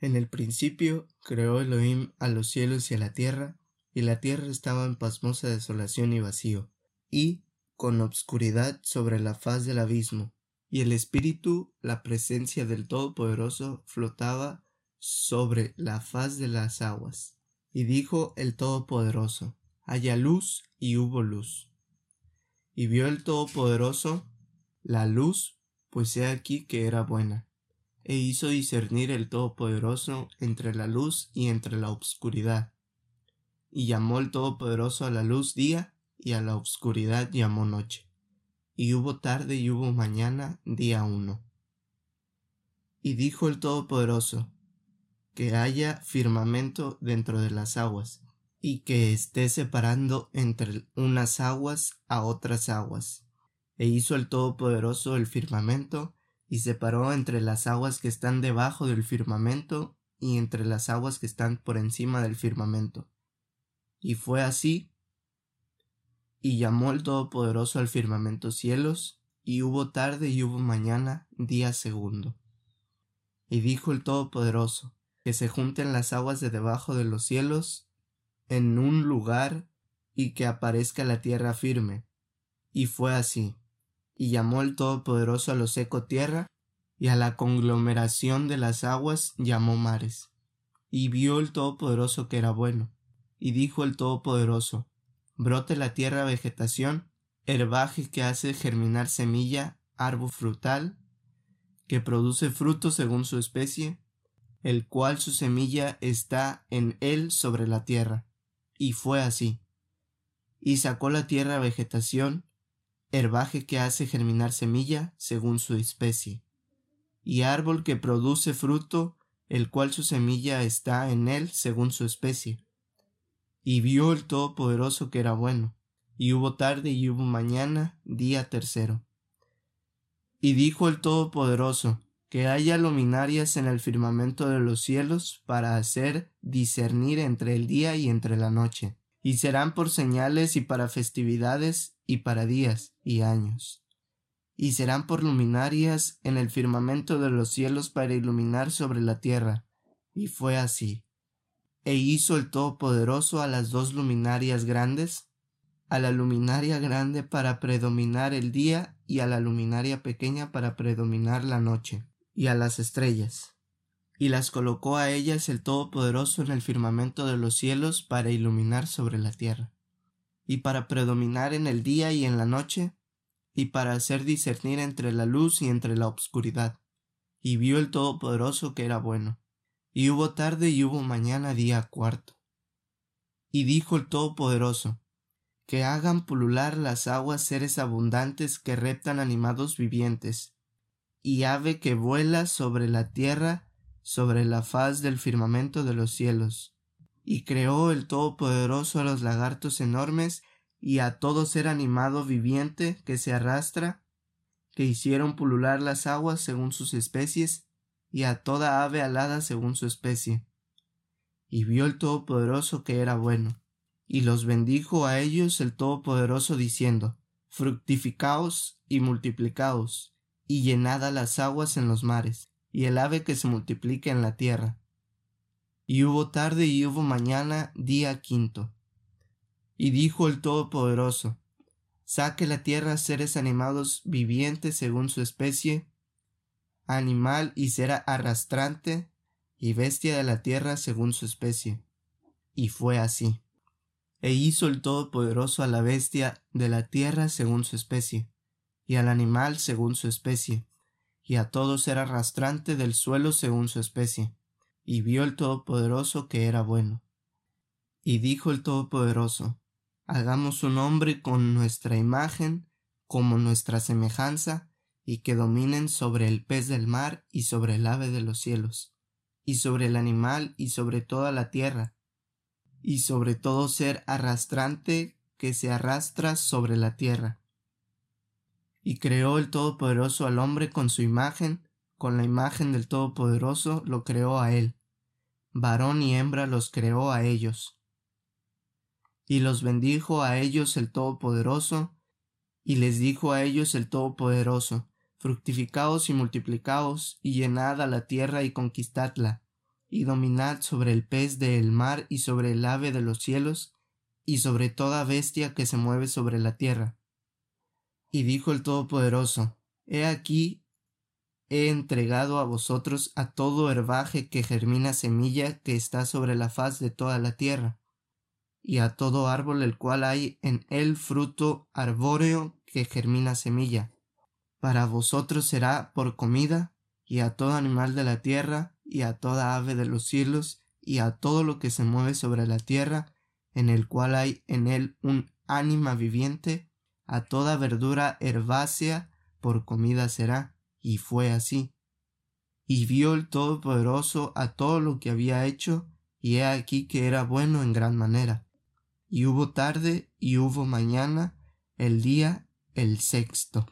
En el principio creó Elohim a los cielos y a la tierra, y la tierra estaba en pasmosa desolación y vacío, y con obscuridad sobre la faz del abismo, y el Espíritu, la presencia del Todopoderoso, flotaba sobre la faz de las aguas. Y dijo el Todopoderoso, haya luz, y hubo luz. Y vio el Todopoderoso la luz, pues he aquí que era buena, e hizo discernir el Todopoderoso entre la luz y entre la obscuridad. Y llamó el Todopoderoso a la luz día, y a la obscuridad llamó noche. Y hubo tarde y hubo mañana, día uno. Y dijo el Todopoderoso, que haya firmamento dentro de las aguas, y que esté separando entre unas aguas a otras aguas. E hizo el Todopoderoso el firmamento, y separó entre las aguas que están debajo del firmamento y entre las aguas que están por encima del firmamento. Y fue así. Y llamó el Todopoderoso al firmamento cielos, y hubo tarde y hubo mañana, día segundo. Y dijo el Todopoderoso, que se junten las aguas de debajo de los cielos en un lugar y que aparezca la tierra firme. Y fue así. Y llamó el Todopoderoso a lo seco tierra, y a la conglomeración de las aguas llamó mares. Y vio el Todopoderoso que era bueno. Y dijo el Todopoderoso, brote la tierra vegetación, herbaje que hace germinar semilla, árbol frutal, que produce fruto según su especie, el cual su semilla está en él sobre la tierra. Y fue así. Y sacó la tierra vegetación, herbaje que hace germinar semilla según su especie, y árbol que produce fruto, el cual su semilla está en él según su especie. Y vio el Todopoderoso que era bueno, y hubo tarde y hubo mañana, día tercero. Y dijo el Todopoderoso, que haya luminarias en el firmamento de los cielos para hacer discernir entre el día y entre la noche, y serán por señales y para festividades y para días y años. Y serán por luminarias en el firmamento de los cielos para iluminar sobre la tierra. Y fue así. E hizo el Todopoderoso a las dos luminarias grandes, a la luminaria grande para predominar el día y a la luminaria pequeña para predominar la noche y a las estrellas, y las colocó a ellas el Todopoderoso en el firmamento de los cielos para iluminar sobre la tierra, y para predominar en el día y en la noche, y para hacer discernir entre la luz y entre la obscuridad. Y vio el Todopoderoso que era bueno. Y hubo tarde y hubo mañana día cuarto. Y dijo el Todopoderoso, que hagan pulular las aguas seres abundantes que reptan animados vivientes, y ave que vuela sobre la tierra, sobre la faz del firmamento de los cielos. Y creó el Todopoderoso a los lagartos enormes y a todo ser animado viviente que se arrastra, que hicieron pulular las aguas según sus especies, y a toda ave alada según su especie. Y vio el Todopoderoso que era bueno, y los bendijo a ellos el Todopoderoso diciendo, Fructificaos y multiplicaos, y llenada las aguas en los mares, y el ave que se multiplique en la tierra. Y hubo tarde y hubo mañana, día quinto. Y dijo el Todopoderoso, saque la tierra seres animados vivientes según su especie, animal y será arrastrante, y bestia de la tierra según su especie. Y fue así. E hizo el Todopoderoso a la bestia de la tierra según su especie, y al animal según su especie, y a todo ser arrastrante del suelo según su especie. Y vio el Todopoderoso que era bueno. Y dijo el Todopoderoso, Hagamos un hombre con nuestra imagen, como nuestra semejanza, y que dominen sobre el pez del mar y sobre el ave de los cielos, y sobre el animal y sobre toda la tierra, y sobre todo ser arrastrante que se arrastra sobre la tierra y creó el Todopoderoso al hombre con su imagen, con la imagen del Todopoderoso lo creó a él. Varón y hembra los creó a ellos. Y los bendijo a ellos el Todopoderoso, y les dijo a ellos el Todopoderoso, fructificaos y multiplicaos, y llenad a la tierra y conquistadla, y dominad sobre el pez del mar y sobre el ave de los cielos, y sobre toda bestia que se mueve sobre la tierra. Y dijo el Todopoderoso, He aquí, he entregado a vosotros a todo herbaje que germina semilla que está sobre la faz de toda la tierra, y a todo árbol el cual hay en él fruto arbóreo que germina semilla. Para vosotros será por comida, y a todo animal de la tierra, y a toda ave de los cielos, y a todo lo que se mueve sobre la tierra, en el cual hay en él un ánima viviente, a toda verdura herbácea por comida será. Y fue así. Y vio el Todopoderoso a todo lo que había hecho, y he aquí que era bueno en gran manera. Y hubo tarde y hubo mañana, el día el sexto.